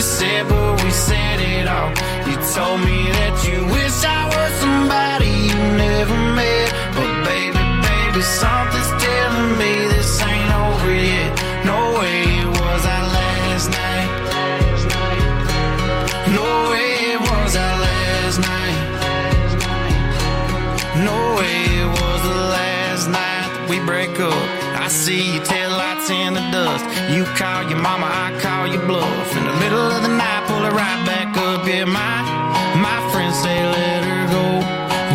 We said, but we said it all. You told me that you wish I was somebody you never met. But baby, baby, something's telling me this ain't over yet. No way it was our last night. No way it was our last night. No way it was the last night that we break up. I see your in the dust. You call your mama, I call your bluff. In the middle of the night, pull it right back up. Yeah, my my friends say let her go.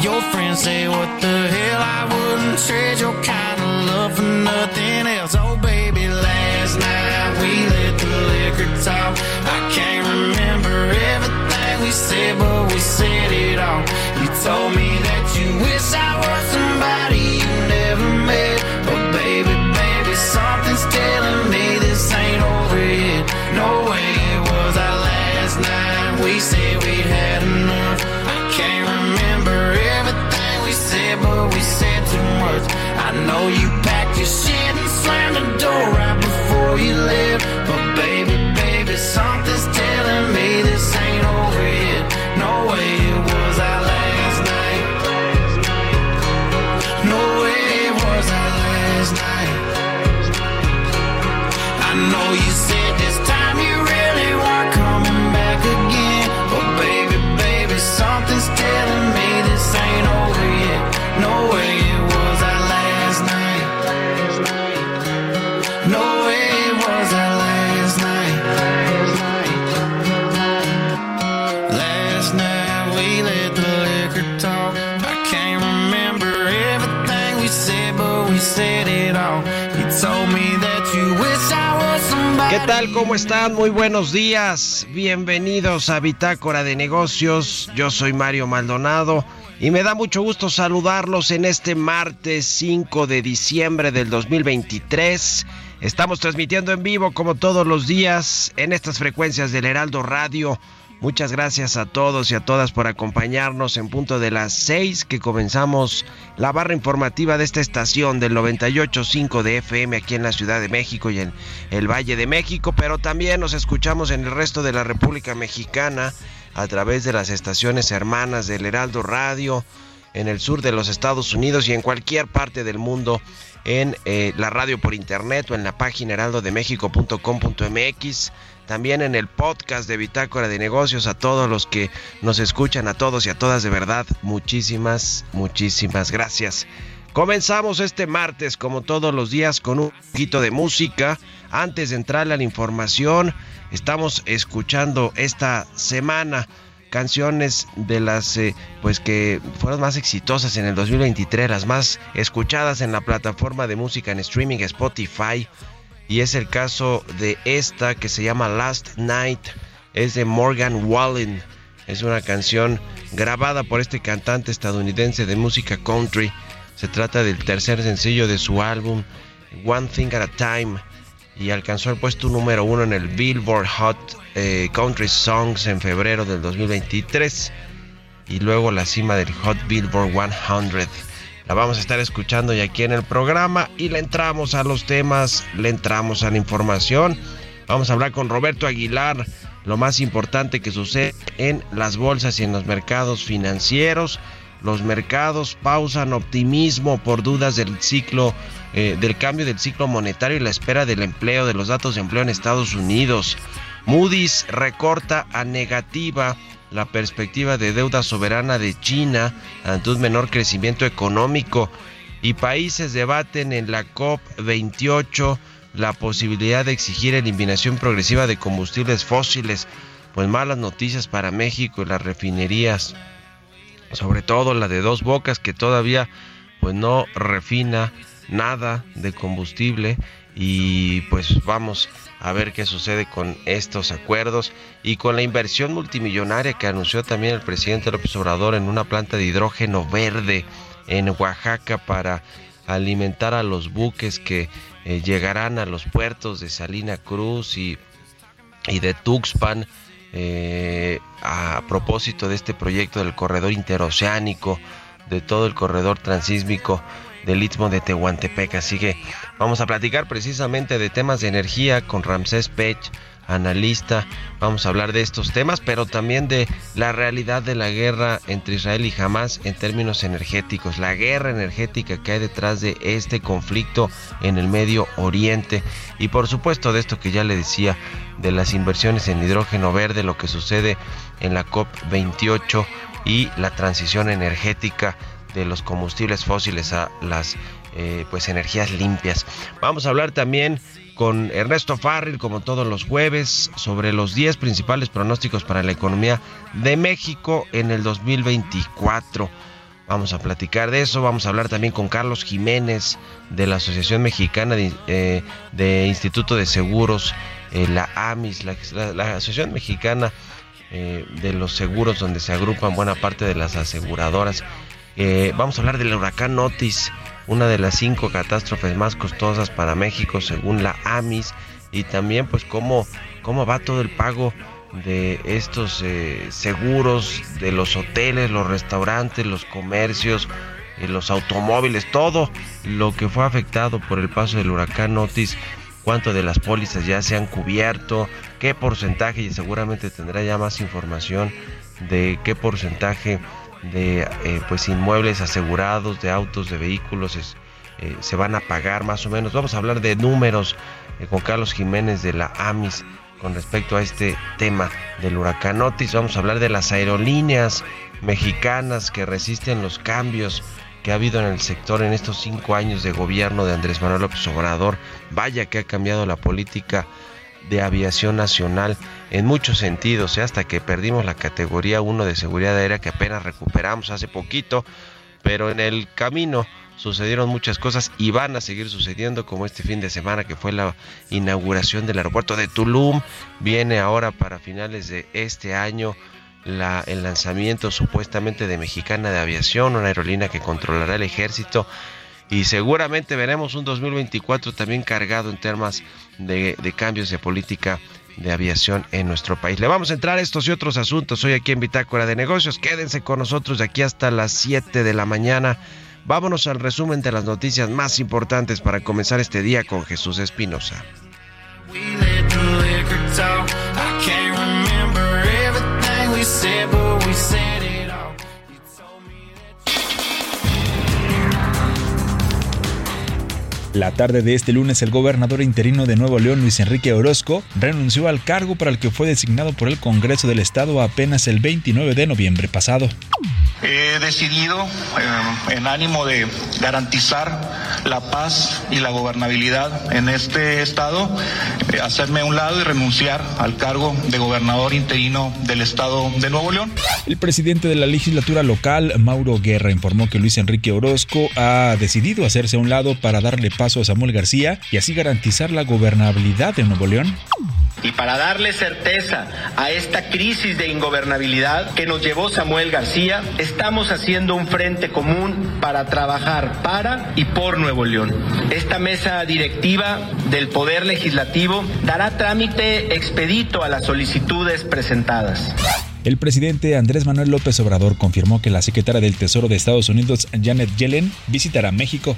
Your friends say what the hell? I wouldn't trade your kind of love for nothing else. Oh baby, last night we let the liquor talk. I can't remember everything we said, but we said it all. You told me that you wish I ¿Cómo están? Muy buenos días. Bienvenidos a Bitácora de Negocios. Yo soy Mario Maldonado y me da mucho gusto saludarlos en este martes 5 de diciembre del 2023. Estamos transmitiendo en vivo como todos los días en estas frecuencias del Heraldo Radio. Muchas gracias a todos y a todas por acompañarnos en punto de las 6 que comenzamos la barra informativa de esta estación del 98.5 de FM aquí en la Ciudad de México y en el Valle de México, pero también nos escuchamos en el resto de la República Mexicana a través de las estaciones hermanas del Heraldo Radio en el sur de los Estados Unidos y en cualquier parte del mundo en eh, la radio por internet o en la página heraldodemexico.com.mx también en el podcast de Bitácora de Negocios, a todos los que nos escuchan, a todos y a todas de verdad, muchísimas, muchísimas gracias. Comenzamos este martes, como todos los días, con un poquito de música. Antes de entrar a la información, estamos escuchando esta semana canciones de las eh, pues que fueron más exitosas en el 2023, las más escuchadas en la plataforma de música en streaming Spotify y es el caso de esta que se llama Last Night, es de Morgan Wallen, es una canción grabada por este cantante estadounidense de música country, se trata del tercer sencillo de su álbum One Thing at a Time y alcanzó el puesto número uno en el Billboard Hot eh, Country Songs en febrero del 2023 y luego la cima del Hot Billboard 100. La vamos a estar escuchando ya aquí en el programa y le entramos a los temas, le entramos a la información. Vamos a hablar con Roberto Aguilar, lo más importante que sucede en las bolsas y en los mercados financieros. Los mercados pausan optimismo por dudas del ciclo eh, del cambio del ciclo monetario y la espera del empleo de los datos de empleo en Estados Unidos. Moody's recorta a negativa la perspectiva de deuda soberana de China ante un menor crecimiento económico y países debaten en la COP28 la posibilidad de exigir eliminación progresiva de combustibles fósiles. Pues malas noticias para México y las refinerías, sobre todo la de Dos Bocas que todavía pues no refina nada de combustible y pues vamos a ver qué sucede con estos acuerdos y con la inversión multimillonaria que anunció también el presidente López Obrador en una planta de hidrógeno verde en Oaxaca para alimentar a los buques que eh, llegarán a los puertos de Salina Cruz y, y de Tuxpan eh, a propósito de este proyecto del corredor interoceánico, de todo el corredor transísmico del Istmo de Tehuantepec. Así que vamos a platicar precisamente de temas de energía con Ramsés Pech, analista. Vamos a hablar de estos temas, pero también de la realidad de la guerra entre Israel y Hamas en términos energéticos, la guerra energética que hay detrás de este conflicto en el Medio Oriente y por supuesto de esto que ya le decía, de las inversiones en hidrógeno verde, lo que sucede en la COP28 y la transición energética de los combustibles fósiles a las eh, pues energías limpias. Vamos a hablar también con Ernesto Farril, como todos los jueves, sobre los 10 principales pronósticos para la economía de México en el 2024. Vamos a platicar de eso, vamos a hablar también con Carlos Jiménez de la Asociación Mexicana de, eh, Instituto de Seguros, eh, la AMIS, la, Asociación Mexicana de los Seguros, donde se agrupan buena parte de las aseguradoras. Vamos a hablar del huracán Otis una de las cinco catástrofes más costosas para México según la AMIS y también pues cómo, cómo va todo el pago de estos eh, seguros de los hoteles, los restaurantes, los comercios, eh, los automóviles, todo lo que fue afectado por el paso del huracán Otis, cuánto de las pólizas ya se han cubierto, qué porcentaje y seguramente tendrá ya más información de qué porcentaje de eh, pues inmuebles asegurados, de autos, de vehículos eh, se van a pagar más o menos. Vamos a hablar de números eh, con Carlos Jiménez de la AMIS con respecto a este tema del huracán Otis. Vamos a hablar de las aerolíneas mexicanas que resisten los cambios que ha habido en el sector en estos cinco años de gobierno de Andrés Manuel López Obrador. Vaya que ha cambiado la política de aviación nacional en muchos sentidos, ¿eh? hasta que perdimos la categoría 1 de seguridad aérea que apenas recuperamos hace poquito, pero en el camino sucedieron muchas cosas y van a seguir sucediendo como este fin de semana que fue la inauguración del aeropuerto de Tulum, viene ahora para finales de este año la, el lanzamiento supuestamente de Mexicana de Aviación, una aerolínea que controlará el ejército y seguramente veremos un 2024 también cargado en temas de, cambios de política de aviación en nuestro país. Le vamos a entrar a estos y otros asuntos hoy aquí en Bitácora de Negocios. Quédense con nosotros de aquí hasta las 7 de la mañana. Vámonos al resumen de las noticias más importantes para comenzar este día con Jesús Espinosa. La tarde de este lunes, el gobernador interino de Nuevo León, Luis Enrique Orozco, renunció al cargo para el que fue designado por el Congreso del Estado apenas el 29 de noviembre pasado. He decidido, eh, en ánimo de garantizar la paz y la gobernabilidad en este Estado, eh, hacerme a un lado y renunciar al cargo de gobernador interino del Estado de Nuevo León. El presidente de la legislatura local, Mauro Guerra, informó que Luis Enrique Orozco ha decidido hacerse a un lado para darle paz a Samuel García y así garantizar la gobernabilidad de Nuevo León. Y para darle certeza a esta crisis de ingobernabilidad que nos llevó Samuel García, estamos haciendo un frente común para trabajar para y por Nuevo León. Esta mesa directiva del Poder Legislativo dará trámite expedito a las solicitudes presentadas. El presidente Andrés Manuel López Obrador confirmó que la secretaria del Tesoro de Estados Unidos, Janet Yellen, visitará México.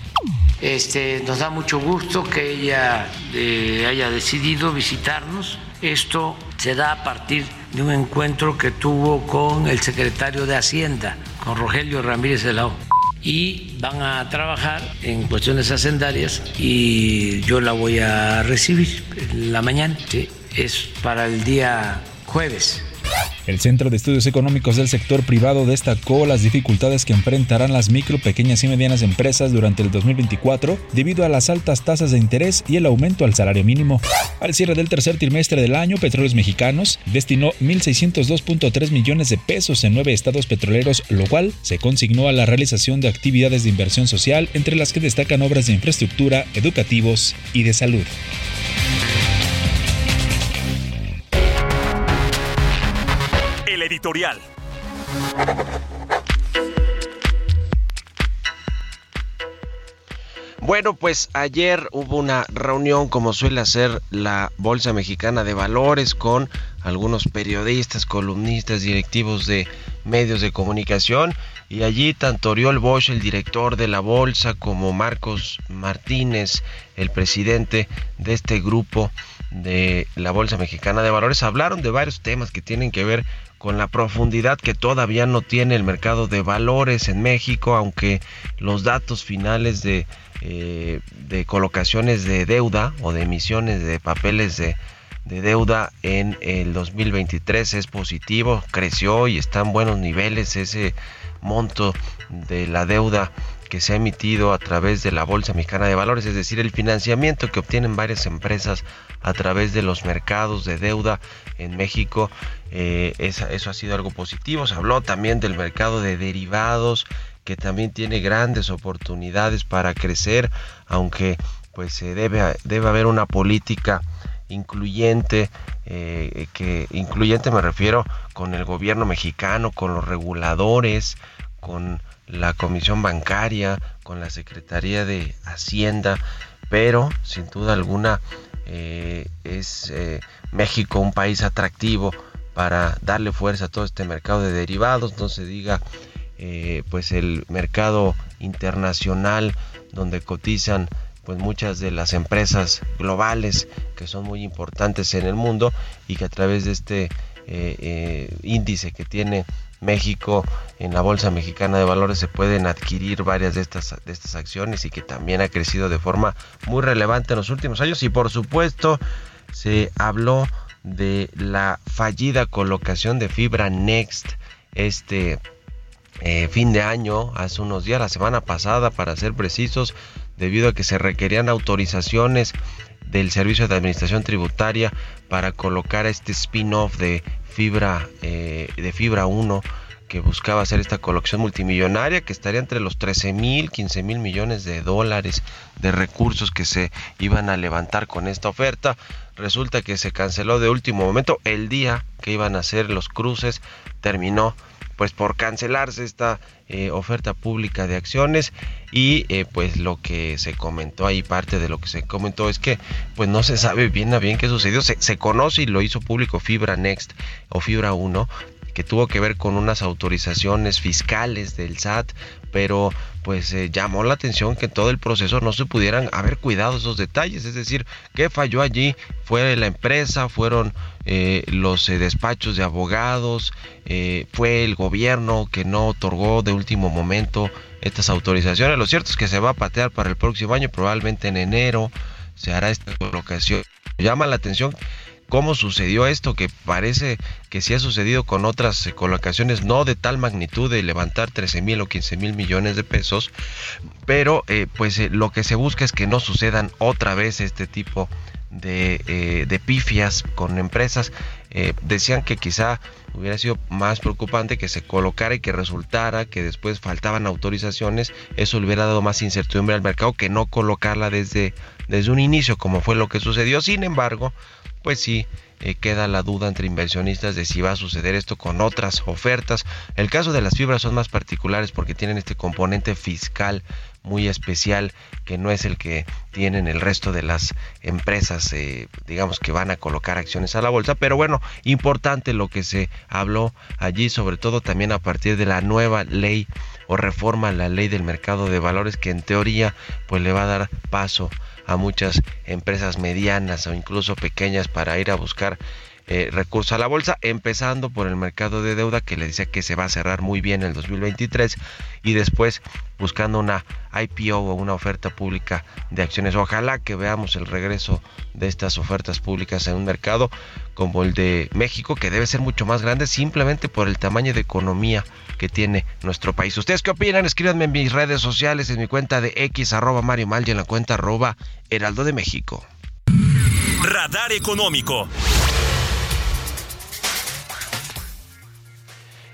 Este, nos da mucho gusto que ella eh, haya decidido visitarnos. Esto se da a partir de un encuentro que tuvo con el secretario de Hacienda, con Rogelio Ramírez de la O. Y van a trabajar en cuestiones hacendarias y yo la voy a recibir en la mañana. Es para el día jueves el Centro de Estudios Económicos del Sector Privado destacó las dificultades que enfrentarán las micro, pequeñas y medianas empresas durante el 2024 debido a las altas tasas de interés y el aumento al salario mínimo. Al cierre del tercer trimestre del año, Petróleos Mexicanos destinó 1.602.3 millones de pesos en nueve estados petroleros, lo cual se consignó a la realización de actividades de inversión social, entre las que destacan obras de infraestructura, educativos y de salud. Editorial. Bueno, pues ayer hubo una reunión, como suele hacer la Bolsa Mexicana de Valores, con algunos periodistas, columnistas, directivos de medios de comunicación. Y allí tanto Oriol Bosch, el director de la Bolsa, como Marcos Martínez, el presidente de este grupo de la Bolsa Mexicana de Valores, hablaron de varios temas que tienen que ver con la profundidad que todavía no tiene el mercado de valores en México, aunque los datos finales de, eh, colocaciones de deuda o de emisiones de papeles de, de deuda en el 2023 es positivo, creció y está en buenos niveles ese monto de la deuda que se ha emitido a través de la Bolsa Mexicana de Valores, es decir, el financiamiento que obtienen varias empresas a través de los mercados de deuda en México. Eh, eso ha sido algo positivo. Se habló también del mercado de derivados, que también tiene grandes oportunidades para crecer, aunque pues se debe, debe haber una política incluyente, eh, que incluyente me refiero con el gobierno mexicano, con los reguladores, con la Comisión Bancaria, con la Secretaría de Hacienda, pero sin duda alguna eh, es eh, México un país atractivo para darle fuerza a todo este mercado de derivados, no se diga eh, pues el mercado internacional donde cotizan pues muchas de las empresas globales que son muy importantes en el mundo y que a través de este índice que tiene México en la Bolsa Mexicana de Valores se pueden adquirir varias de estas, de estas acciones y que también ha crecido de forma muy relevante en los últimos años. Y por supuesto se habló de la fallida colocación de fibra Next este eh, fin de año, hace unos días, la semana pasada para ser precisos, debido a que se requerían autorizaciones del Servicio de Administración Tributaria para colocar este spin-off de fibra eh, de fibra 1 que buscaba hacer esta colección multimillonaria que estaría entre los 13 mil, 15 mil millones de dólares de recursos que se iban a levantar con esta oferta. Resulta que se canceló de último momento el día que iban a hacer los cruces, terminó pues por cancelarse esta eh, oferta pública de acciones. Y eh, pues lo que se comentó ahí parte de lo que se comentó es que pues no se sabe bien a bien qué sucedió. Se, se conoce y lo hizo público Fibra Next o Fibra 1 que tuvo que ver con unas autorizaciones fiscales del SAT, pero pues eh, llamó la atención que todo el proceso no se pudieran haber cuidado esos detalles, es decir, ¿qué falló allí? Fue la empresa, fueron eh, los eh, despachos de abogados, fue el gobierno que no otorgó de último momento estas autorizaciones. Lo cierto es que se va a patear para el próximo año, probablemente en enero se hará esta colocación. Llama la atención cómo sucedió esto, que parece que sí ha sucedido con otras colocaciones, no de tal magnitud de levantar 13 mil o 15 mil millones de pesos, pero eh, pues eh, lo que se busca es que no sucedan otra vez este tipo de, eh, pifias con empresas. decían que quizá hubiera sido más preocupante que se colocara y que resultara que después faltaban autorizaciones, eso le hubiera dado más incertidumbre al mercado que no colocarla desde, desde un inicio, como fue lo que sucedió. Sin embargo, pues sí eh, queda la duda entre inversionistas de si va a suceder esto con otras ofertas. El caso de las fibras son más particulares porque tienen este componente fiscal muy especial que no es el que tienen el resto de las empresas, eh, digamos que van a colocar acciones a la bolsa. Pero bueno, importante lo que se habló allí, sobre todo también a partir de la nueva ley o reforma la ley del mercado de valores que en teoría pues le va a dar paso a muchas empresas medianas o incluso pequeñas para ir a buscar eh, recurso a la bolsa, empezando por el mercado de deuda que le decía que se va a cerrar muy bien en el 2023 y después buscando una IPO o una oferta pública de acciones. Ojalá que veamos el regreso de estas ofertas públicas en un mercado como el de México, que debe ser mucho más grande simplemente por el tamaño de economía que tiene nuestro país. ¿Ustedes qué opinan? Escríbanme en mis redes sociales, en mi cuenta de X, arroba Mario Mal y en la cuenta arroba Heraldo de México. Radar Económico.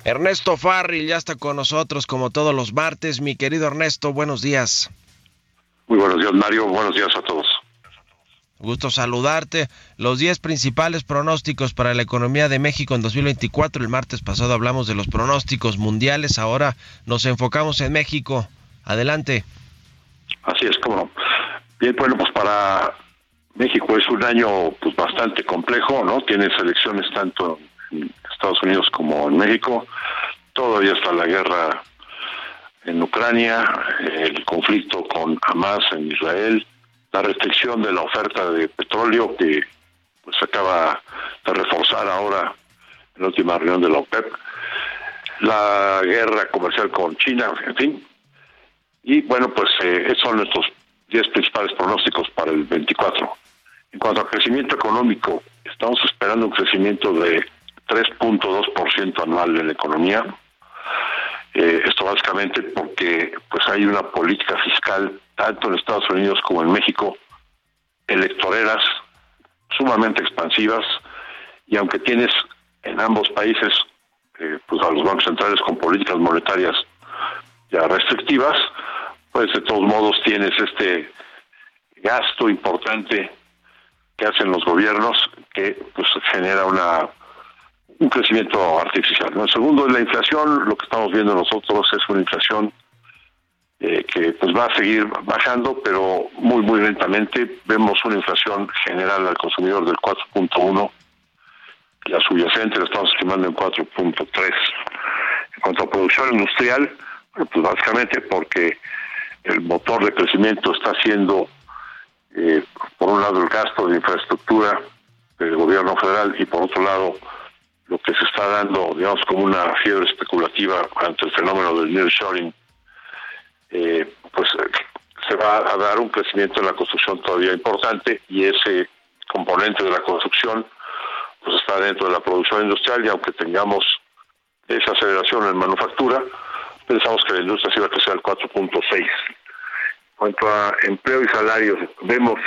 Ernesto Farril ya está con nosotros como todos los martes. Mi querido Ernesto, buenos días. Muy buenos días, Mario. Buenos días a todos. Gusto saludarte. Los 10 principales pronósticos para la economía de México en 2024. El martes pasado hablamos de los pronósticos mundiales. Ahora nos enfocamos en México. Adelante. Así es, como. Bien, bueno, pues para México es un año pues bastante complejo, ¿no? Tiene elecciones tanto en Estados Unidos como en México. Todavía está la guerra en Ucrania, el conflicto con Hamas en Israel, la restricción de la oferta de petróleo que pues acaba de reforzar ahora en la última reunión de la OPEP, la guerra comercial con China, en fin. Y bueno, pues eh, son nuestros 10 principales pronósticos para el 24. En cuanto al crecimiento económico, estamos esperando un crecimiento de 3.2% anual en la economía. Eh, esto básicamente porque pues hay una política fiscal tanto en Estados Unidos como en México electoreras sumamente expansivas y aunque tienes en ambos países eh, pues a los bancos centrales con políticas monetarias ya restrictivas, pues de todos modos tienes este gasto importante que hacen los gobiernos que pues genera una un crecimiento artificial. El segundo es la inflación, lo que estamos viendo nosotros es una inflación eh, que pues va a seguir bajando, pero muy muy lentamente. Vemos una inflación general al consumidor del 4.1, la subyacente la estamos estimando en 4.3. En cuanto a producción industrial, pues básicamente porque el motor de crecimiento está siendo, eh, por un lado, el gasto de infraestructura del gobierno federal y por otro lado, lo que se está dando, digamos, como una fiebre especulativa ante el fenómeno del nearshoring, eh, pues se va a dar un crecimiento en la construcción todavía importante y ese componente de la construcción pues está dentro de la producción industrial y aunque tengamos esa aceleración en manufactura, pensamos que la industria sí va a crecer al 4.6. En cuanto a empleo y salarios, vemos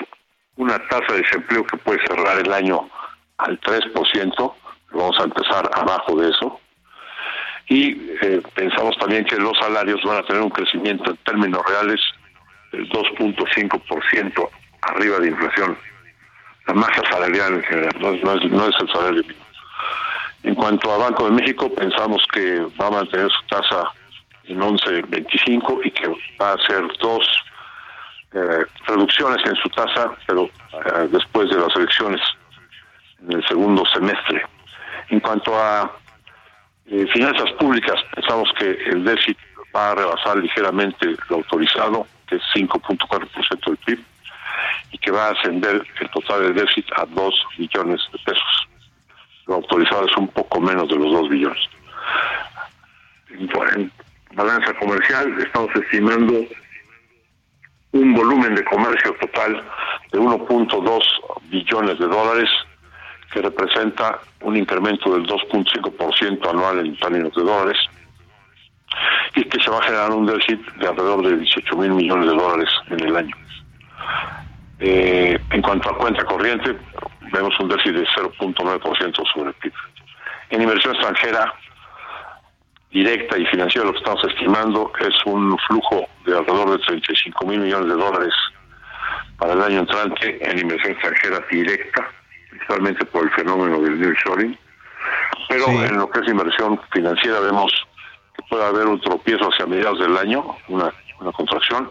una tasa de desempleo que puede cerrar el año al 3%, vamos a empezar abajo de eso. Y eh, pensamos también que los salarios van a tener un crecimiento en términos reales del 2.5% arriba de inflación. La masa salarial en general, no es, no es, el salario. En cuanto a Banco de México, pensamos que va a mantener su tasa en 11.25 y que va a hacer dos eh, reducciones en su tasa, pero eh, después de las elecciones en el segundo semestre. En cuanto a eh, finanzas públicas, pensamos que el déficit va a rebasar ligeramente lo autorizado, que es 5.4% del PIB, y que va a ascender el total del déficit a 2 billones de pesos. Lo autorizado es un poco menos de los 2 billones. En, balanza comercial estamos estimando un volumen de comercio total de 1.2 billones de dólares, que representa un incremento del 2.5% anual en términos de dólares, y que se va a generar un déficit de alrededor de 18 mil millones de dólares en el año. Eh, en cuanto a cuenta corriente, vemos un déficit de 0.9% sobre el PIB. En inversión extranjera directa y financiera, lo que estamos estimando es un flujo de alrededor de 35 mil millones de dólares para el año entrante en inversión extranjera directa, principalmente por el fenómeno del nearshoring. Pero en lo que es inversión financiera vemos que puede haber un tropiezo hacia mediados del año, una, una contracción,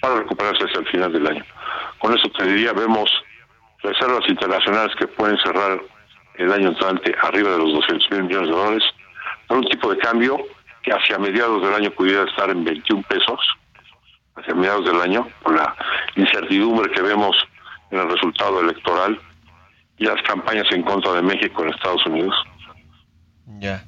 para recuperarse hacia el final del año. Con eso te diría, vemos reservas internacionales que pueden cerrar el año entrante arriba de los 200 mil millones de dólares, por un tipo de cambio que hacia mediados del año pudiera estar en 21 pesos, hacia mediados del año, por la incertidumbre que vemos en el resultado electoral y las campañas en contra de México en Estados Unidos. Ya.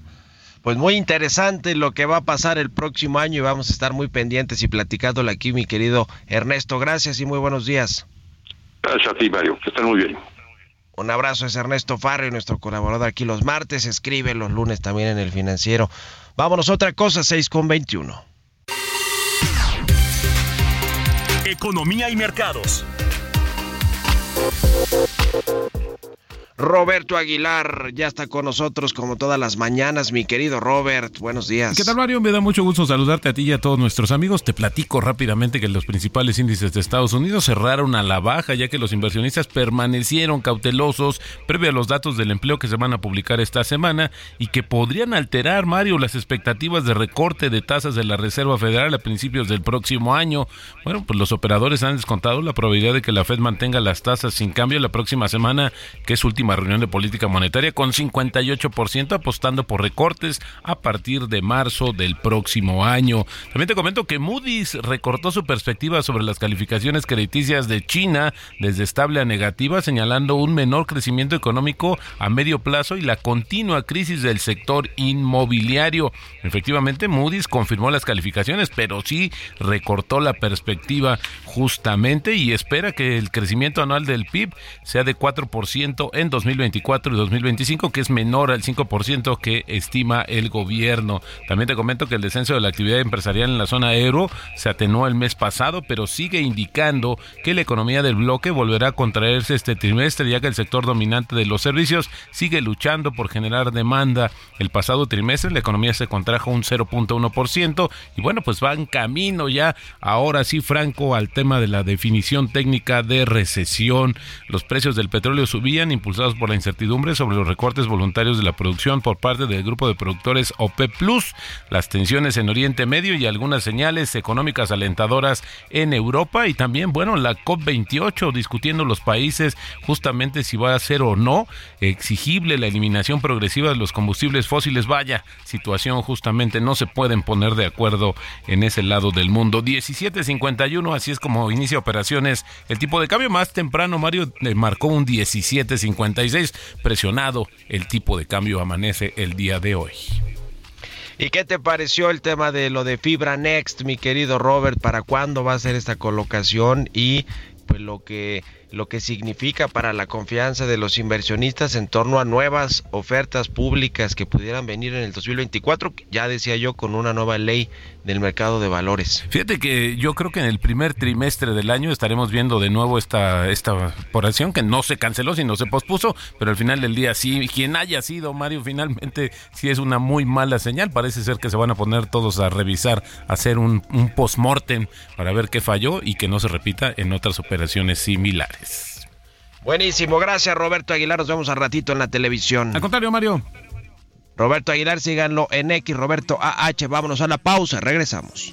Pues muy interesante lo que va a pasar el próximo año y vamos a estar muy pendientes y platicándole aquí, mi querido Ernesto. Gracias y muy buenos días. Gracias a ti, Mario. Que estén muy bien. Un abrazo, es Ernesto Farrio, nuestro colaborador aquí los martes, escribe los lunes también en el financiero. Vámonos, otra cosa, 6 con 21. Economía y mercados. Roberto Aguilar ya está con nosotros como todas las mañanas, mi querido Robert. Buenos días. ¿Qué tal, Mario? Me da mucho gusto saludarte a ti y a todos nuestros amigos. Te platico rápidamente que los principales índices de Estados Unidos cerraron a la baja, ya que los inversionistas permanecieron cautelosos previo a los datos del empleo que se van a publicar esta semana y que podrían alterar, Mario, las expectativas de recorte de tasas de la Reserva Federal a principios del próximo año. Bueno, pues los operadores han descontado la probabilidad de que la Fed mantenga las tasas sin cambio la próxima semana, que es última reunión de política monetaria con 58% apostando por recortes a partir de marzo del próximo año. También te comento que Moody's recortó su perspectiva sobre las calificaciones crediticias de China desde estable a negativa, señalando un menor crecimiento económico a medio plazo y la continua crisis del sector inmobiliario. Efectivamente, Moody's confirmó las calificaciones, pero sí recortó la perspectiva justamente y espera que el crecimiento anual del PIB sea de 4% en 2024 y 2025, que es menor al 5% que estima el gobierno. También te comento que el descenso de la actividad empresarial en la zona euro se atenuó el mes pasado, pero sigue indicando que la economía del bloque volverá a contraerse este trimestre, ya que el sector dominante de los servicios sigue luchando por generar demanda. El pasado trimestre la economía se contrajo un 0.1% y bueno, pues va en camino ya, ahora sí, Franco, al tema de la definición técnica de recesión. Los precios del petróleo subían, impulsados por la incertidumbre sobre los recortes voluntarios de la producción por parte del grupo de productores OPEP Plus, las tensiones en Oriente Medio y algunas señales económicas alentadoras en Europa y también, bueno, la COP28 discutiendo los países justamente si va a ser o no exigible la eliminación progresiva de los combustibles fósiles. Vaya, situación justamente no se pueden poner de acuerdo en ese lado del mundo. 1751, así es como inicia operaciones. El tipo de cambio más temprano, Mario, eh, marcó un 17.56. Presionado, el tipo de cambio amanece el día de hoy. ¿Y qué te pareció el tema de lo de Fibra Next, mi querido Robert? ¿Para cuándo va a ser esta colocación? Y pues lo que lo que significa para la confianza de los inversionistas en torno a nuevas ofertas públicas que pudieran venir en el 2024, ya decía yo, con una nueva ley del mercado de valores. Fíjate que yo creo que en el primer trimestre del año estaremos viendo de nuevo esta, esta operación que no se canceló, sino se pospuso, pero al final del día sí, quien haya sido Mario, finalmente sí es una muy mala señal. Parece ser que se van a poner todos a revisar, a hacer un, un post-mortem para ver qué falló y que no se repita en otras operaciones similares. Buenísimo, gracias Roberto Aguilar. Nos vemos al ratito en la televisión. Al contrario, Mario. Roberto Aguilar, síganlo en X, Roberto AH. Vámonos a la pausa, regresamos.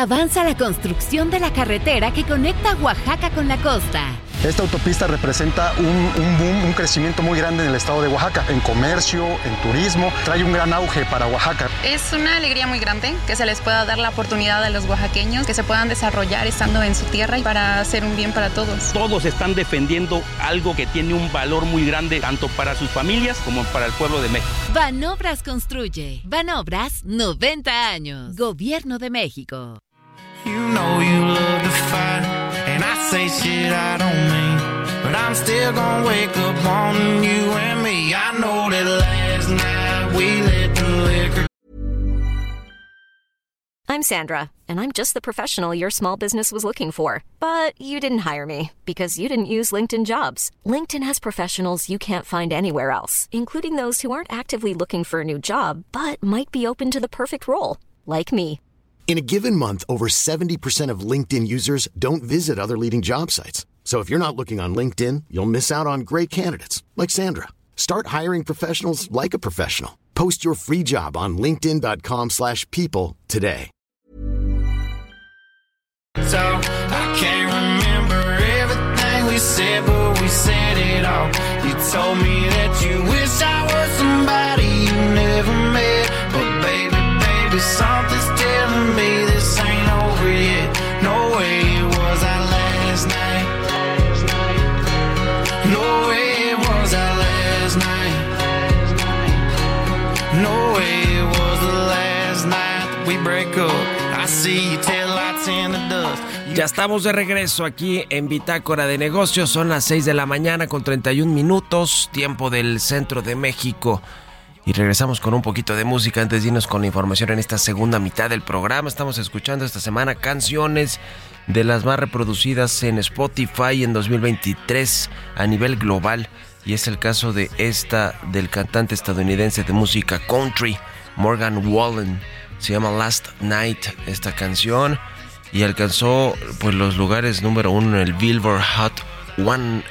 Avanza la construcción de la carretera que conecta Oaxaca con la costa. Esta autopista representa un, un, boom, un crecimiento muy grande en el estado de Oaxaca, en comercio, en turismo, trae un gran auge para Oaxaca. Es una alegría muy grande que se les pueda dar la oportunidad a los oaxaqueños, que se puedan desarrollar estando en su tierra y para hacer un bien para todos. Todos están defendiendo algo que tiene un valor muy grande tanto para sus familias como para el pueblo de México. Banobras construye. Banobras 90 años. Gobierno de México. You know you love to fight, and I say shit I don't mean. But I'm still gonna wake up on you and me. I know that last night we the liquor I'm Sandra, and I'm just the professional your small business was looking for. But you didn't hire me because you didn't use LinkedIn jobs. LinkedIn has professionals you can't find anywhere else, including those who aren't actively looking for a new job but might be open to the perfect role, like me. In a given month, over 70% of LinkedIn users don't visit other leading job sites. So if you're not looking on LinkedIn, you'll miss out on great candidates like Sandra. Start hiring professionals like a professional. Post your free job on linkedin.com/people today. So I can't remember everything we said, but we said it all. You told me that you wish I was somebody you never met. But baby, baby, something's Ya estamos de regreso aquí en Bitácora de Negocios. Son las 6 de la mañana con 31 minutos, tiempo del centro de México. Y regresamos con un poquito de música antes de irnos con información en esta segunda mitad del programa. Estamos escuchando esta semana canciones de las más reproducidas en Spotify en 2023 a nivel global. Y es el caso de esta del cantante estadounidense de música country, Morgan Wallen. Se llama Last Night esta canción y alcanzó pues los lugares número uno en el Billboard Hot 100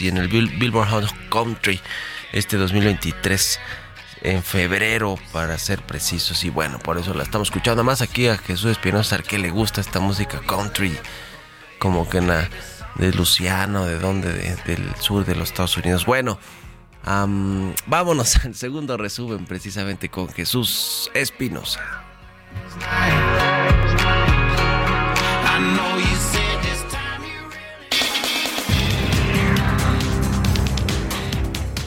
y en el Bill- Billboard Hot Country este 2023 en febrero para ser precisos. Y bueno por eso la estamos escuchando. Más aquí a Jesús Espinosa que le gusta esta música country como que na, de Luciano de donde de- del sur de los Estados Unidos. Bueno vámonos al segundo resumen precisamente con Jesús Espinosa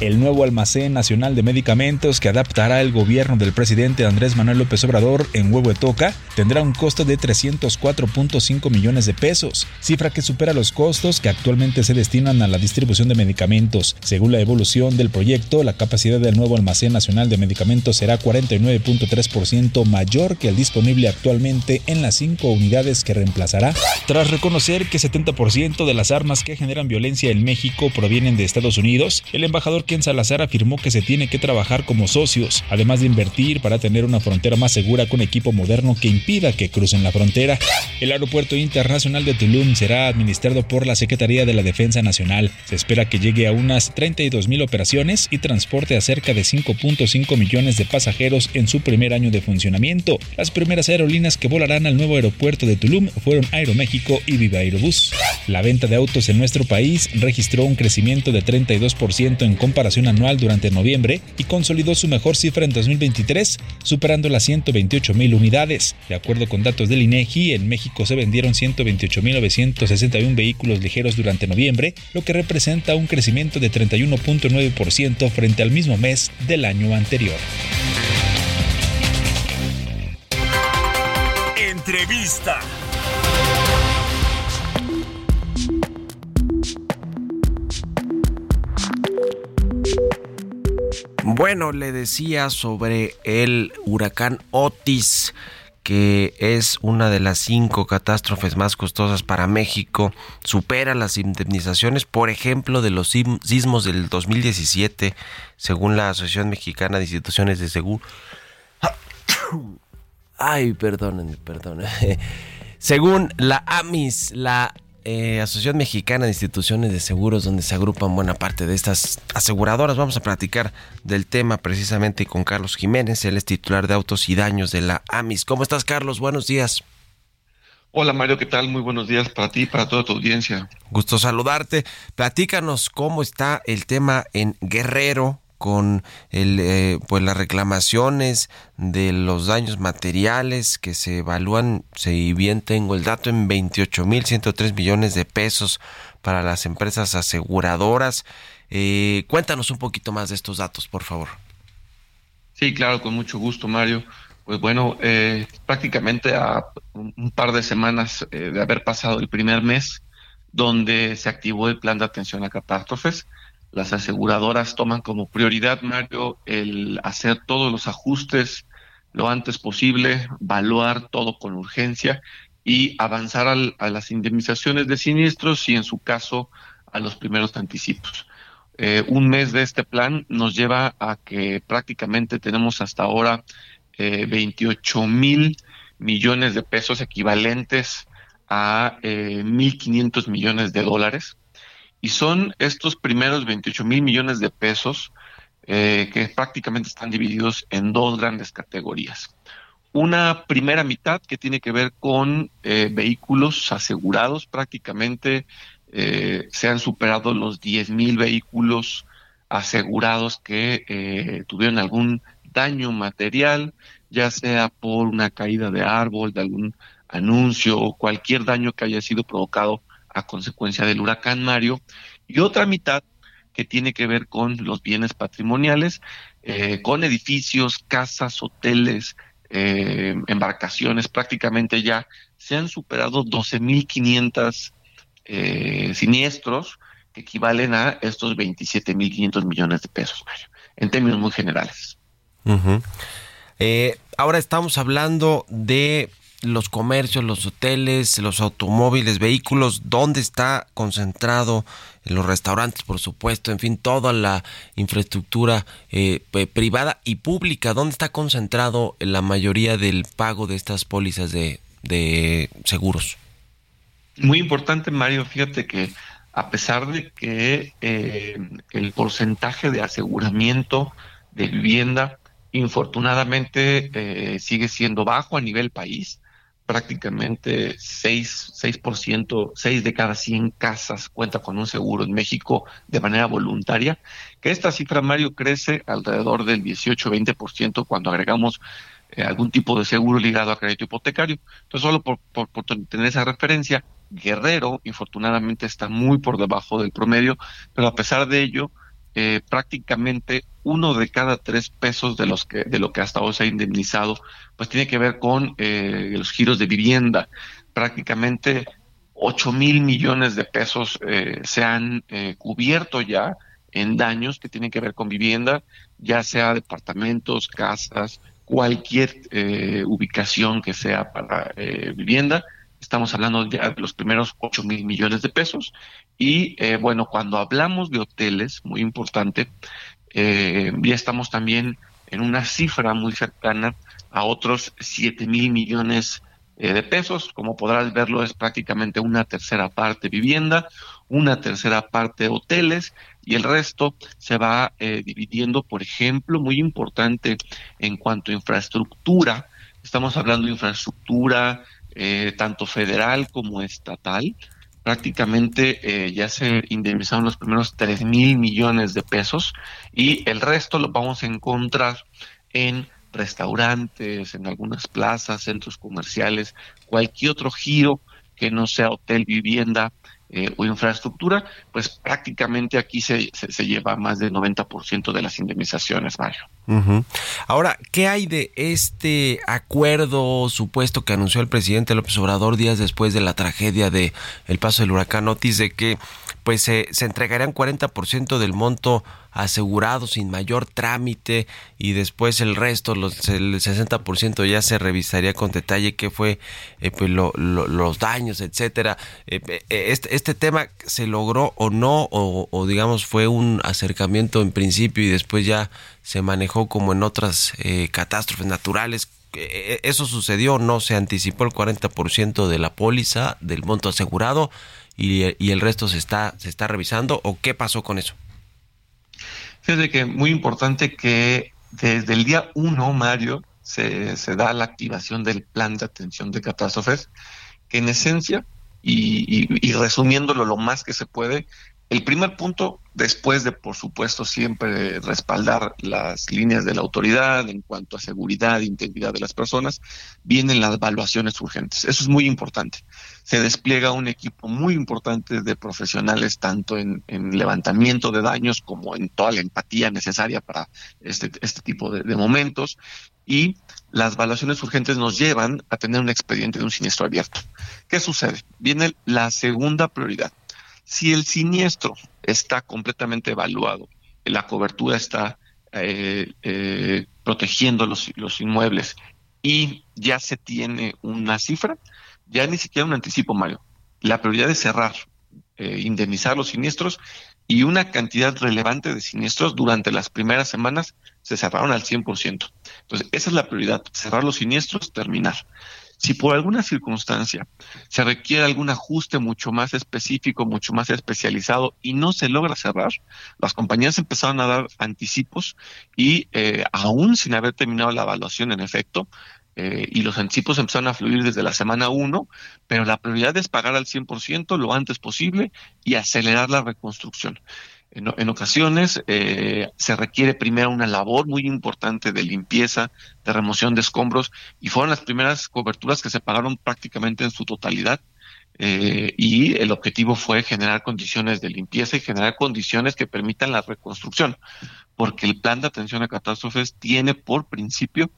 El nuevo almacén nacional de medicamentos que adaptará el gobierno del presidente Andrés Manuel López Obrador en Huehuetoca tendrá un costo de 304.5 millones de pesos, cifra que supera los costos que actualmente se destinan a la distribución de medicamentos. Según la evolución del proyecto, la capacidad del nuevo almacén nacional de medicamentos será 49.3% mayor que el disponible actualmente en las cinco unidades que reemplazará. Tras reconocer que 70% de las armas que generan violencia en México provienen de Estados Unidos, el embajador Salazar afirmó que se tiene que trabajar como socios, además de invertir para tener una frontera más segura con equipo moderno que impida que crucen la frontera. El aeropuerto internacional de Tulum será administrado por la Secretaría de la Defensa Nacional. Se espera que llegue a unas 32 mil operaciones y transporte a cerca de 5.5 millones de pasajeros en su primer año de funcionamiento. Las primeras aerolíneas que volarán al nuevo aeropuerto de Tulum fueron Aeroméxico y Viva Aerobús. La venta de autos en nuestro país registró un crecimiento de 32% en comparación anual durante noviembre y consolidó su mejor cifra en 2023, superando las 128 mil unidades. De acuerdo con datos del INEGI, en México se vendieron 128.961 vehículos ligeros durante noviembre, lo que representa un crecimiento de 31.9% frente al mismo mes del año anterior. Entrevista. Bueno, le decía sobre el huracán Otis, que es una de las cinco catástrofes más costosas para México. Supera las indemnizaciones, por ejemplo, de los sismos del 2017, según la Asociación Mexicana de Instituciones de Seguro. Ay, perdónenme, perdónenme. Según la AMIS, la eh, Asociación Mexicana de Instituciones de Seguros, donde se agrupan buena parte de estas aseguradoras, vamos a platicar del tema precisamente con Carlos Jiménez, él es titular de autos y daños de la AMIS. ¿Cómo estás, Carlos? Buenos días. Hola Mario, ¿qué tal? Muy buenos días para ti y para toda tu audiencia. Gusto saludarte. Platícanos cómo está el tema en Guerrero con el, eh, pues las reclamaciones de los daños materiales que se evalúan, si bien tengo el dato, en 28.103 millones de pesos para las empresas aseguradoras. Eh, cuéntanos un poquito más de estos datos, por favor. Sí, claro, con mucho gusto Mario. Pues bueno, eh, prácticamente a un par de semanas eh, de haber pasado el primer mes donde se activó el plan de atención a catástrofes, las aseguradoras toman como prioridad, Mario, el hacer todos los ajustes lo antes posible, evaluar todo con urgencia y avanzar a las indemnizaciones de siniestros y en su caso a los primeros anticipos. Eh, un mes de este plan nos lleva a que prácticamente tenemos hasta ahora eh, 28 mil millones de pesos equivalentes a eh, 1.500 millones de dólares. Y son estos primeros 28 mil millones de pesos eh, que prácticamente están divididos en dos grandes categorías. Una primera mitad que tiene que ver con eh, vehículos asegurados, prácticamente eh, se han superado los 10 mil vehículos asegurados que tuvieron algún daño material, ya sea por una caída de árbol, de algún anuncio o cualquier daño que haya sido provocado a consecuencia del huracán Mario. Y otra mitad que tiene que ver con los bienes patrimoniales, eh, con edificios, casas, hoteles, eh, embarcaciones, prácticamente ya se han superado 12.500 eh, siniestros que equivalen a estos 27.500 millones de pesos, en términos muy generales. Eh, ahora estamos hablando de los comercios, los hoteles, los automóviles, vehículos, dónde está concentrado en los restaurantes, por supuesto, en fin, toda la infraestructura eh, privada y pública, dónde está concentrado la mayoría del pago de estas pólizas de, seguros. Muy importante, Mario, fíjate que a pesar de que eh, el porcentaje de aseguramiento de vivienda infortunadamente eh, sigue siendo bajo a nivel país, prácticamente 6, 6%, 6 de cada 100 casas cuenta con un seguro en México de manera voluntaria, que esta cifra, Mario, crece alrededor del 18-20% cuando agregamos eh, algún tipo de seguro ligado a crédito hipotecario. Entonces, solo por, por, por tener esa referencia, Guerrero, infortunadamente, está muy por debajo del promedio, pero a pesar de ello, eh, prácticamente uno de cada tres pesos de los que de lo que hasta hoy se ha indemnizado, pues tiene que ver con eh, los giros de vivienda. Prácticamente 8 mil millones de pesos eh, se han cubierto ya en daños que tienen que ver con vivienda, ya sea departamentos, casas, cualquier ubicación que sea para vivienda Estamos hablando de los primeros 8 mil millones de pesos. Y eh, bueno, cuando hablamos de hoteles, muy importante, eh, ya estamos también en una cifra muy cercana a otros 7 mil millones eh, de pesos. Como podrás verlo, es prácticamente una tercera parte vivienda, una tercera parte hoteles y el resto se va dividiendo, por ejemplo, muy importante en cuanto a infraestructura. Estamos hablando de infraestructura eh, tanto federal como estatal. Prácticamente eh, ya se indemnizaron los primeros 3 mil millones de pesos y el resto lo vamos a encontrar en restaurantes, en algunas plazas, centros comerciales, cualquier otro giro que no sea hotel, vivienda eh, o infraestructura, pues prácticamente aquí se, se, lleva más del 90% de las indemnizaciones, Mario. Ahora, ¿qué hay de este acuerdo supuesto que anunció el presidente López Obrador días después de la tragedia de el paso del huracán Otis de que pues se, se entregarían 40% del monto asegurado sin mayor trámite y después el resto, los, el 60% ya se revisaría con detalle qué fue eh, pues los daños, etcétera. Eh, eh, este, este tema se logró o no, o, digamos fue un acercamiento en principio y después ya se manejó como en otras catástrofes naturales. ¿Eso sucedió? ¿No se anticipó el 40% de la póliza del monto asegurado? Y, el resto se está, se está revisando o qué pasó con eso? Fíjate que muy importante que desde el día 1, Mario, se, se, da la activación del plan de atención de catástrofes, que en esencia, y, y, y resumiéndolo lo más que se puede, el primer punto, después de, por supuesto, siempre respaldar las líneas de la autoridad en cuanto a seguridad e integridad de las personas, vienen las evaluaciones urgentes. Eso es muy importante. Se despliega un equipo muy importante de profesionales, tanto en, levantamiento de daños como en toda la empatía necesaria para este, este tipo de, momentos. Y las evaluaciones urgentes nos llevan a tener un expediente de un siniestro abierto. ¿Qué sucede? Viene la segunda prioridad si el siniestro está completamente evaluado, la cobertura está eh, eh, protegiendo los, los inmuebles y ya se tiene una cifra, ya ni siquiera un anticipo, Mario. La prioridad es cerrar, eh, indemnizar los siniestros y una cantidad relevante de siniestros durante las primeras semanas se cerraron al 100%. Entonces, esa es la prioridad, cerrar los siniestros, terminar. Si por alguna circunstancia se requiere algún ajuste mucho más específico, mucho más especializado y no se logra cerrar, las compañías empezaron a dar anticipos y eh, aún sin haber terminado la evaluación en efecto, eh, y los anticipos empezaron a fluir desde la semana 1, pero la prioridad es pagar al 100% lo antes posible y acelerar la reconstrucción. En, ocasiones eh, se requiere primero una labor muy importante de limpieza, de remoción de escombros, y fueron las primeras coberturas que se pagaron prácticamente en su totalidad. Eh, y el objetivo fue generar condiciones de limpieza y generar condiciones que permitan la reconstrucción, porque el plan de atención a catástrofes tiene por principio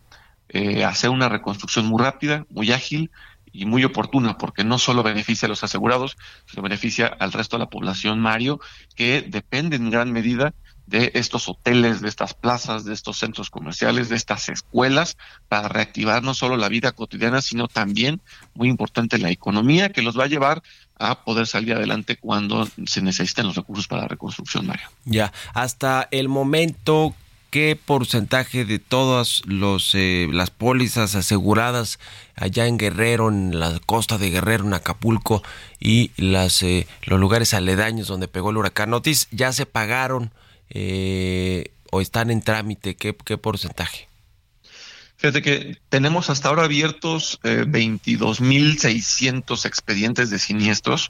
eh, hacer una reconstrucción muy rápida, muy ágil y muy oportuna, porque no solo beneficia a los asegurados, sino beneficia al resto de la población, Mario, que depende en gran medida de estos hoteles, de estas plazas, de estos centros comerciales, de estas escuelas, para reactivar no solo la vida cotidiana, sino también, muy importante, la economía, que los va a llevar a poder salir adelante cuando se necesiten los recursos para la reconstrucción, Mario. Ya, hasta el momento, qué porcentaje de todas los, eh, las pólizas aseguradas allá en Guerrero, en la costa de Guerrero, en Acapulco y las, eh, los lugares aledaños donde pegó el huracán Otis ya se pagaron eh, o están en trámite? ¿Qué, porcentaje? Fíjate que tenemos hasta ahora abiertos eh, 22.600 expedientes de siniestros.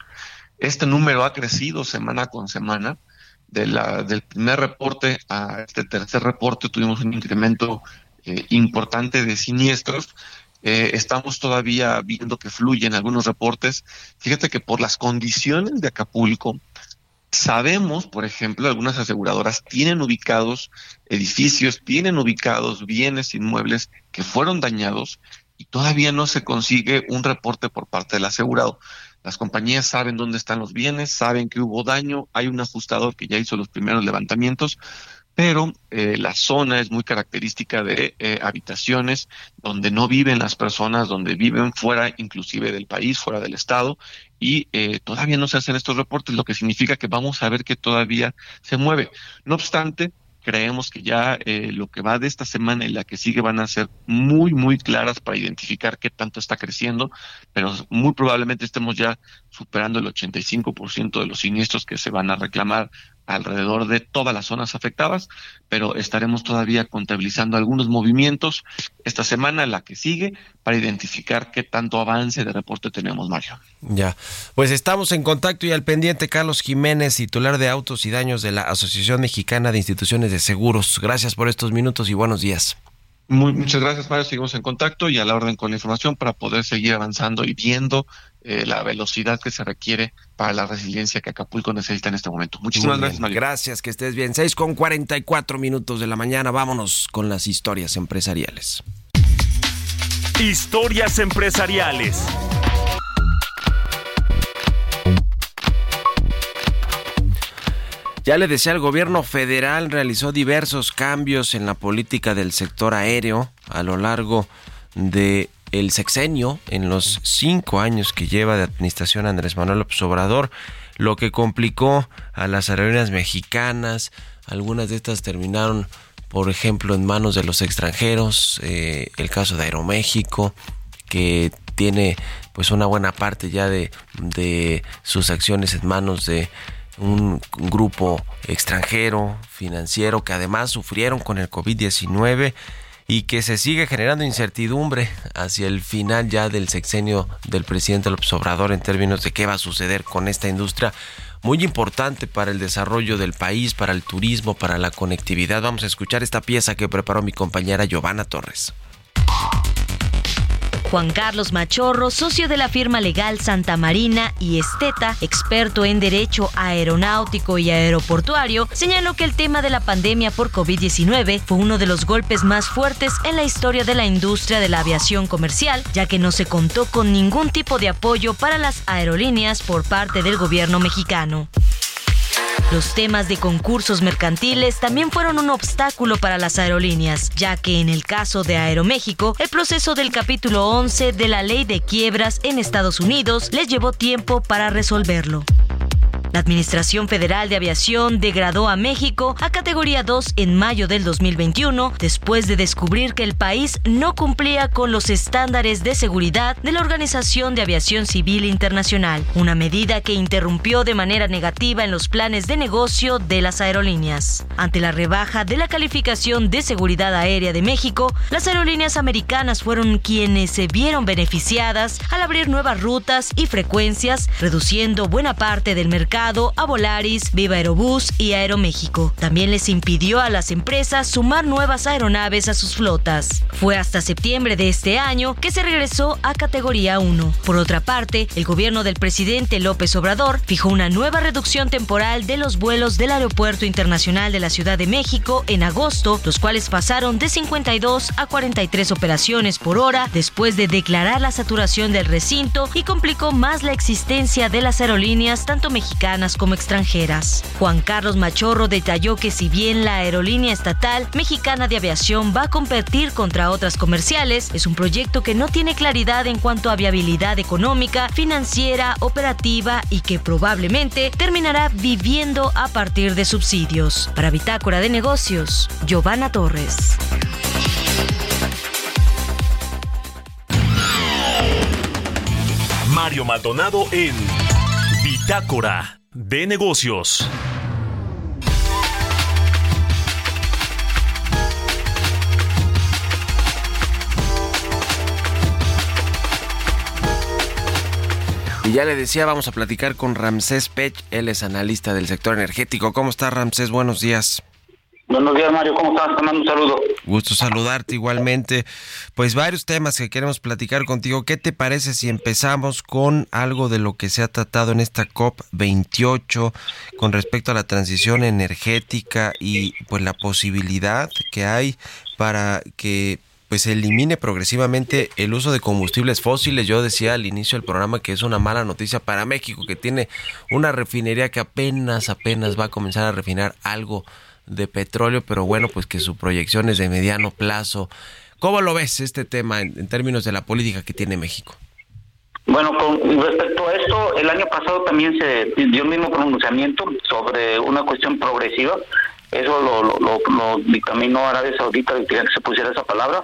Este número ha crecido semana con semana de la, del primer reporte a este tercer reporte tuvimos un incremento eh, importante de siniestros. Eh, estamos todavía viendo que fluyen algunos reportes. Fíjate que por las condiciones de Acapulco, sabemos, por ejemplo, algunas aseguradoras tienen ubicados edificios, tienen ubicados bienes inmuebles que fueron dañados y todavía no se consigue un reporte por parte del asegurado. Las compañías saben dónde están los bienes, saben que hubo daño, hay un ajustador que ya hizo los primeros levantamientos, pero eh, la zona es muy característica de eh, habitaciones donde no viven las personas, donde viven fuera inclusive del país, fuera del estado, y eh, todavía no se hacen estos reportes, lo que significa que vamos a ver que todavía se mueve. No obstante, creemos que ya eh, lo que va de esta semana y la que sigue van a ser muy, muy claras para identificar qué tanto está creciendo, pero muy probablemente estemos ya superando el 85% de los siniestros que se van a reclamar alrededor de todas las zonas afectadas, pero estaremos todavía contabilizando algunos movimientos esta semana, la que sigue, para identificar qué tanto avance de reporte tenemos, Mario. Ya, pues estamos en contacto y al pendiente Carlos Jiménez, titular de Autos y Daños de la Asociación Mexicana de Instituciones de Seguros. Gracias por estos minutos y buenos días. Muy, muchas gracias, Mario. Seguimos en contacto y a la orden con la información para poder seguir avanzando y viendo eh, la velocidad que se requiere para la resiliencia que Acapulco necesita en este momento. Muchísimas gracias, Mario. Gracias, que estés bien. 6 con 44 minutos de la mañana. Vámonos con las historias empresariales. Historias empresariales. Ya le decía, el gobierno federal realizó diversos cambios en la política del sector aéreo a lo largo de sexenio, en los cinco años que lleva de administración Andrés Manuel López Obrador, lo que complicó a las aerolíneas mexicanas. Algunas de estas terminaron, por ejemplo, en manos de los extranjeros. Eh, el caso de Aeroméxico, que tiene pues una buena parte ya de sus acciones en manos de un grupo extranjero financiero que además sufrieron con el COVID-19 y que se sigue generando incertidumbre hacia el final ya del sexenio del presidente López Obrador en términos de qué va a suceder con esta industria muy importante para el desarrollo del país, para el turismo, para la conectividad. Vamos a escuchar esta pieza que preparó mi compañera Giovanna Torres. Juan Carlos Machorro, socio de la firma legal Santa Marina y Esteta, experto en derecho aeronáutico y aeroportuario, señaló que el tema de la pandemia por COVID-19 fue uno de los golpes más fuertes en la historia de la industria de la aviación comercial, ya que no se contó con ningún tipo de apoyo para las aerolíneas por parte del gobierno mexicano. Los temas de concursos mercantiles también fueron un obstáculo para las aerolíneas, ya que en el caso de Aeroméxico, el proceso del capítulo 11 de la ley de quiebras en Estados Unidos les llevó tiempo para resolverlo. La Administración Federal de Aviación degradó a México a categoría 2 en mayo del 2021 después de descubrir que el país no cumplía con los estándares de seguridad de la Organización de Aviación Civil Internacional, una medida que interrumpió de manera negativa en los planes de negocio de las aerolíneas. Ante la rebaja de la calificación de seguridad aérea de México, las aerolíneas americanas fueron quienes se vieron beneficiadas al abrir nuevas rutas y frecuencias, reduciendo buena parte del mercado a Volaris, Viva Aerobús y Aeroméxico. También les impidió a las empresas sumar nuevas aeronaves a sus flotas. Fue hasta septiembre de este año que se regresó a categoría 1. Por otra parte, el gobierno del presidente López Obrador fijó una nueva reducción temporal de los vuelos del Aeropuerto Internacional de la Ciudad de México en agosto, los cuales pasaron de 52 a 43 operaciones por hora después de declarar la saturación del recinto y complicó más la existencia de las aerolíneas tanto mexicanas como extranjeras. Juan Carlos Machorro detalló que si bien la aerolínea estatal mexicana de aviación va a competir contra otras comerciales, es un proyecto que no tiene claridad en cuanto a viabilidad económica, financiera, operativa y que probablemente terminará viviendo a partir de subsidios. Para Bitácora de Negocios, Giovanna Torres. Mario Maldonado en Bitácora de negocios. Y ya le decía, vamos a platicar con Ramsés Pech, él es analista del sector energético. ¿Cómo está Ramsés? Buenos días. Buenos días, Mario. ¿Cómo estás? Un saludo. Gusto saludarte igualmente. Pues varios temas que queremos platicar contigo. ¿Qué te parece si empezamos con algo de lo que se ha tratado en esta COP28 con respecto a la transición energética y pues la posibilidad que hay para que pues se elimine progresivamente el uso de combustibles fósiles. Yo decía al inicio del programa que es una mala noticia para México, que tiene una refinería que apenas, apenas va a comenzar a refinar algo de petróleo, pero bueno, pues que su proyección es de mediano plazo. ¿Cómo lo ves este tema en, términos de la política que tiene México? Bueno, con respecto a esto, el año pasado también se dio el mismo pronunciamiento sobre una cuestión progresiva. Eso lo, lo, lo, dictaminó Arabia Saudita, que se pusiera esa palabra.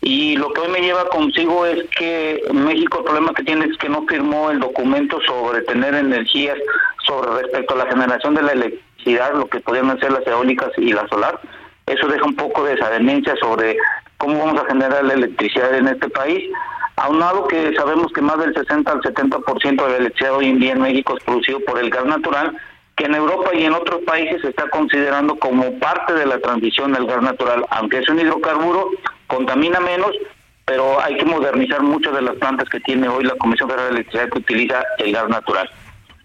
Y lo que hoy me lleva consigo es que México el problema que tiene es que no firmó el documento sobre tener energías sobre respecto a la generación de la electricidad lo que podrían hacer las eólicas y la solar. Eso deja un poco de desavenencia sobre cómo vamos a generar la electricidad en este país. Aunado que sabemos que más del 60 al 70% de la electricidad hoy en día en México es producido por el gas natural, en Europa y en otros países se está considerando como parte de la transición del gas natural, aunque es un hidrocarburo, contamina menos, pero hay que modernizar muchas de las plantas que tiene hoy la Comisión Federal de Electricidad que utiliza el gas natural.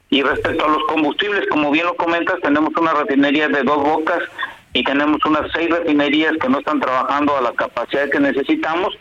Y respecto a los combustibles, como bien lo comentas, tenemos una refinería de dos bocas y tenemos unas seis refinerías que no están trabajando a la capacidad que necesitamos.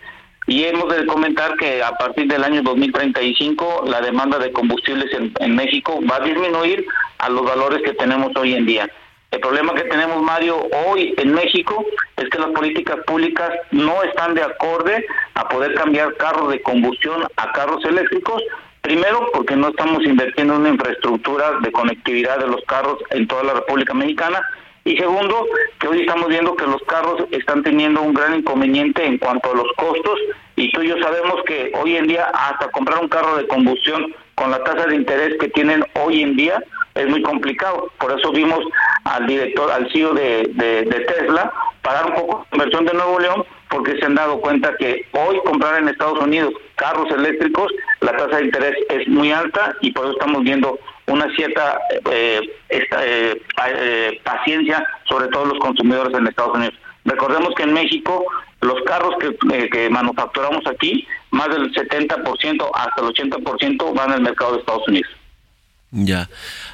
Y hemos de comentar que a partir del año 2035 la demanda de combustibles en, México va a disminuir a los valores que tenemos hoy en día. El problema que tenemos, Mario, hoy en México es que las políticas públicas no están de acorde a poder cambiar carros de combustión a carros eléctricos Primero, porque no estamos invirtiendo en una infraestructura de conectividad de los carros en toda la República Mexicana. Y segundo, que hoy estamos viendo que los carros están teniendo un gran inconveniente en cuanto a los costos. Y tú y yo sabemos que hoy en día hasta comprar un carro de combustión con la tasa de interés que tienen hoy en día es muy complicado. Por eso vimos al director, al CEO de, de Tesla, pagar un poco de inversión de Nuevo León porque se han dado cuenta que hoy comprar en Estados Unidos carros eléctricos, la tasa de interés es muy alta y por eso estamos viendo una cierta eh, esta, eh, eh, paciencia sobre todo los consumidores en Estados Unidos. Recordemos que en México los carros que, que manufacturamos aquí, más del 70% hasta el 80% van al mercado de Estados Unidos. Ya.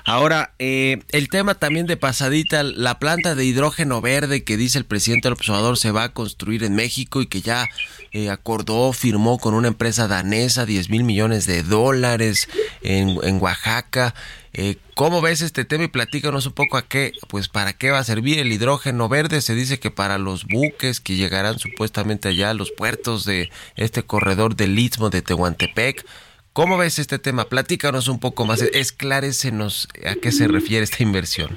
Ahora, eh, el tema también de pasadita, la planta de hidrógeno verde que dice el presidente del observador se va a construir en México y que ya eh, acordó, firmó con una empresa danesa 10 mil millones de dólares en, en Oaxaca. Eh, ¿Cómo ves este tema y platícanos un poco a qué, pues para qué va a servir el hidrógeno verde? Se dice que para los buques que llegarán supuestamente allá a los puertos de este corredor del Istmo de Tehuantepec. ¿Cómo ves este tema? Platícanos un poco más, esclarecenos a qué se refiere esta inversión.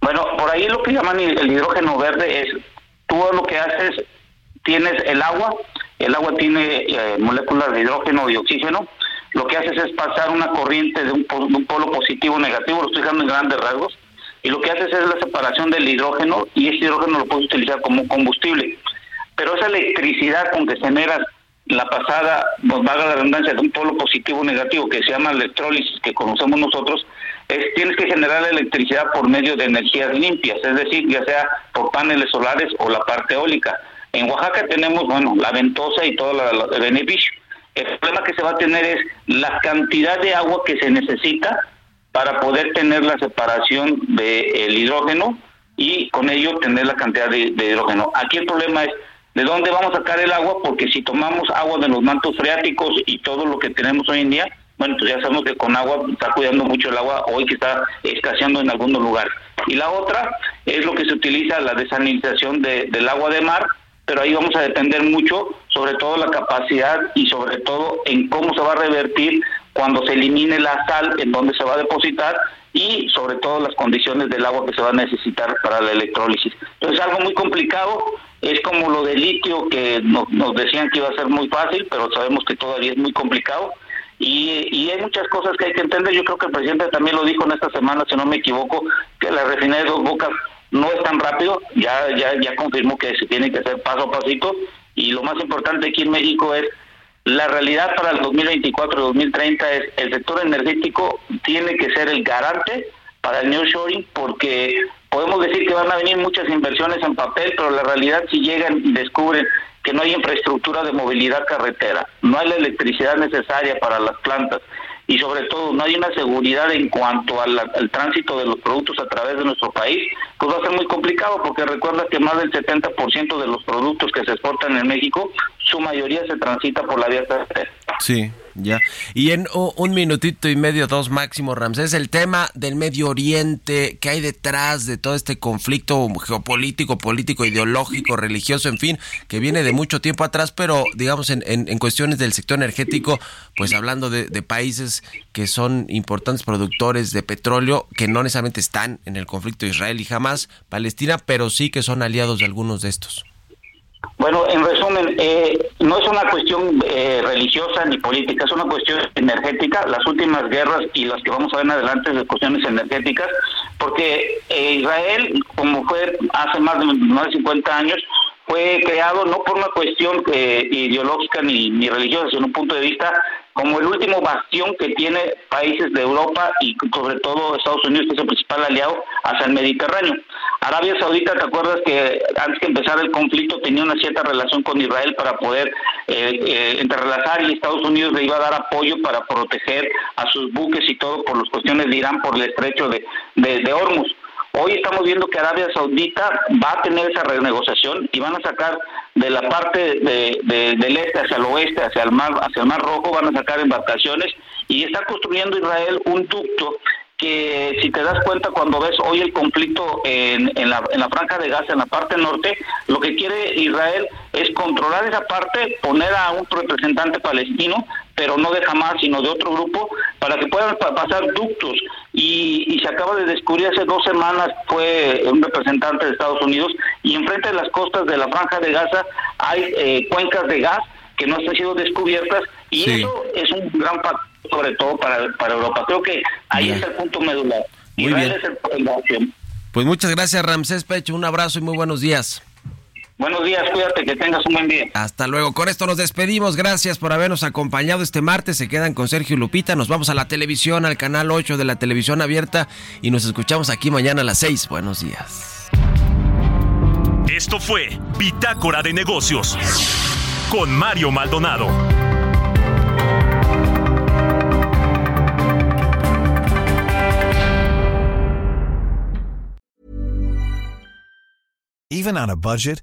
Bueno, por ahí lo que llaman el hidrógeno verde es, tú lo que haces, tienes el agua, el agua tiene eh, moléculas de hidrógeno y oxígeno, lo que haces es pasar una corriente de un, polo positivo o negativo, lo estoy dejando en grandes rasgos, y lo que haces es la separación del hidrógeno y ese hidrógeno lo puedes utilizar como combustible. Pero esa electricidad con que generas la pasada, nos valga la redundancia, de un polo positivo o negativo que se llama electrólisis, que conocemos nosotros, es tienes que generar electricidad por medio de energías limpias, es decir, ya sea por paneles solares o la parte eólica. En Oaxaca tenemos, bueno, la ventosa y todo el beneficio. El problema que se va a tener es la cantidad de agua que se necesita para poder tener la separación del hidrógeno y con ello tener la cantidad de hidrógeno. Aquí el problema es ¿De dónde vamos a sacar el agua? Porque si tomamos agua de los mantos freáticos y todo lo que tenemos hoy en día, bueno, pues ya sabemos que con agua está cuidando mucho el agua hoy que está escaseando en algunos lugares. Y la otra es lo que se utiliza, la desalinización del agua de mar, pero ahí vamos a depender mucho, sobre todo la capacidad y sobre todo en cómo se va a revertir cuando se elimine la sal, en dónde se va a depositar y sobre todo las condiciones del agua que se va a necesitar para la electrólisis. Entonces es algo muy complicado, es como lo de litio que nos, decían que iba a ser muy fácil, pero sabemos que todavía es muy complicado. Y, hay muchas cosas que hay que entender. Yo creo que el presidente también lo dijo en esta semana, si no me equivoco, que la refinería de Dos Bocas no es tan rápido. Ya, ya, ya confirmó que se tiene que hacer paso a pasito. Y lo más importante aquí en México es la realidad para el 2024-2030 es el sector energético tiene que ser el garante para el nearshoring porque podemos decir que van a venir muchas inversiones en papel, pero la realidad si llegan y descubren que no hay infraestructura de movilidad carretera, no hay la electricidad necesaria para las plantas y sobre todo no hay una seguridad en cuanto al, tránsito de los productos a través de nuestro país, pues va a ser muy complicado porque recuerda que más del 70% de los productos que se exportan en México, su mayoría se transita por la vía carretera. Sí, ya. Y en un minutito y medio, dos máximo, Ramsés, el tema del Medio Oriente, ¿qué hay detrás de todo este conflicto geopolítico, político, ideológico, religioso, en fin, que viene de mucho tiempo atrás, pero digamos en, en, cuestiones del sector energético, pues hablando de, de, países que son importantes productores de petróleo, que no necesariamente están en el conflicto Israel y jamás Palestina, pero sí que son aliados de algunos de estos. Bueno, en resumen, eh, no es una cuestión eh, religiosa ni política, es una cuestión energética. Las últimas guerras y las que vamos a ver en adelante de cuestiones energéticas, porque eh, Israel, como fue hace más de, más de 50 años, fue creado no por una cuestión ideológica ni, ni religiosa, sino un punto de vista como el último bastión que tiene países de Europa y sobre todo Estados Unidos, que es el principal aliado hacia el Mediterráneo. Arabia Saudita, ¿te acuerdas que antes que empezara el conflicto tenía una cierta relación con Israel para poder eh, eh, entrelazar y Estados Unidos le iba a dar apoyo para proteger a sus buques y todo por las cuestiones de Irán por el estrecho de, de, de Hormuz? Hoy estamos viendo que Arabia Saudita va a tener esa renegociación y van a sacar de la parte del este hacia el oeste, hacia el mar, hacia el mar Rojo, van a sacar embarcaciones y está construyendo Israel un ducto que si te das cuenta cuando ves hoy el conflicto en, en, la, en la franja de Gaza, en la parte norte, lo que quiere Israel es controlar esa parte, poner a un representante palestino, pero no de Hamas, sino de otro grupo, para que puedan pasar ductos. Y, y, se acaba de descubrir hace dos semanas, fue un representante de Estados Unidos, y enfrente de las costas de la franja de Gaza hay eh, cuencas de gas que no han sido descubiertas, y eso es un gran factor sobre todo para, para Europa. Creo que ahí es el punto medular. Muy bien. pues muchas gracias Ramsés Pecho, un abrazo y muy buenos días. Buenos días, cuídate, que tengas un buen día. Hasta luego. Con esto nos despedimos. Gracias por habernos acompañado este martes. Se quedan con Sergio Lupita. Nos vamos a la televisión, al canal 8 de la televisión abierta y nos escuchamos aquí mañana a las 6. Buenos días. Esto fue Bitácora de Negocios con Mario Maldonado. Even on a budget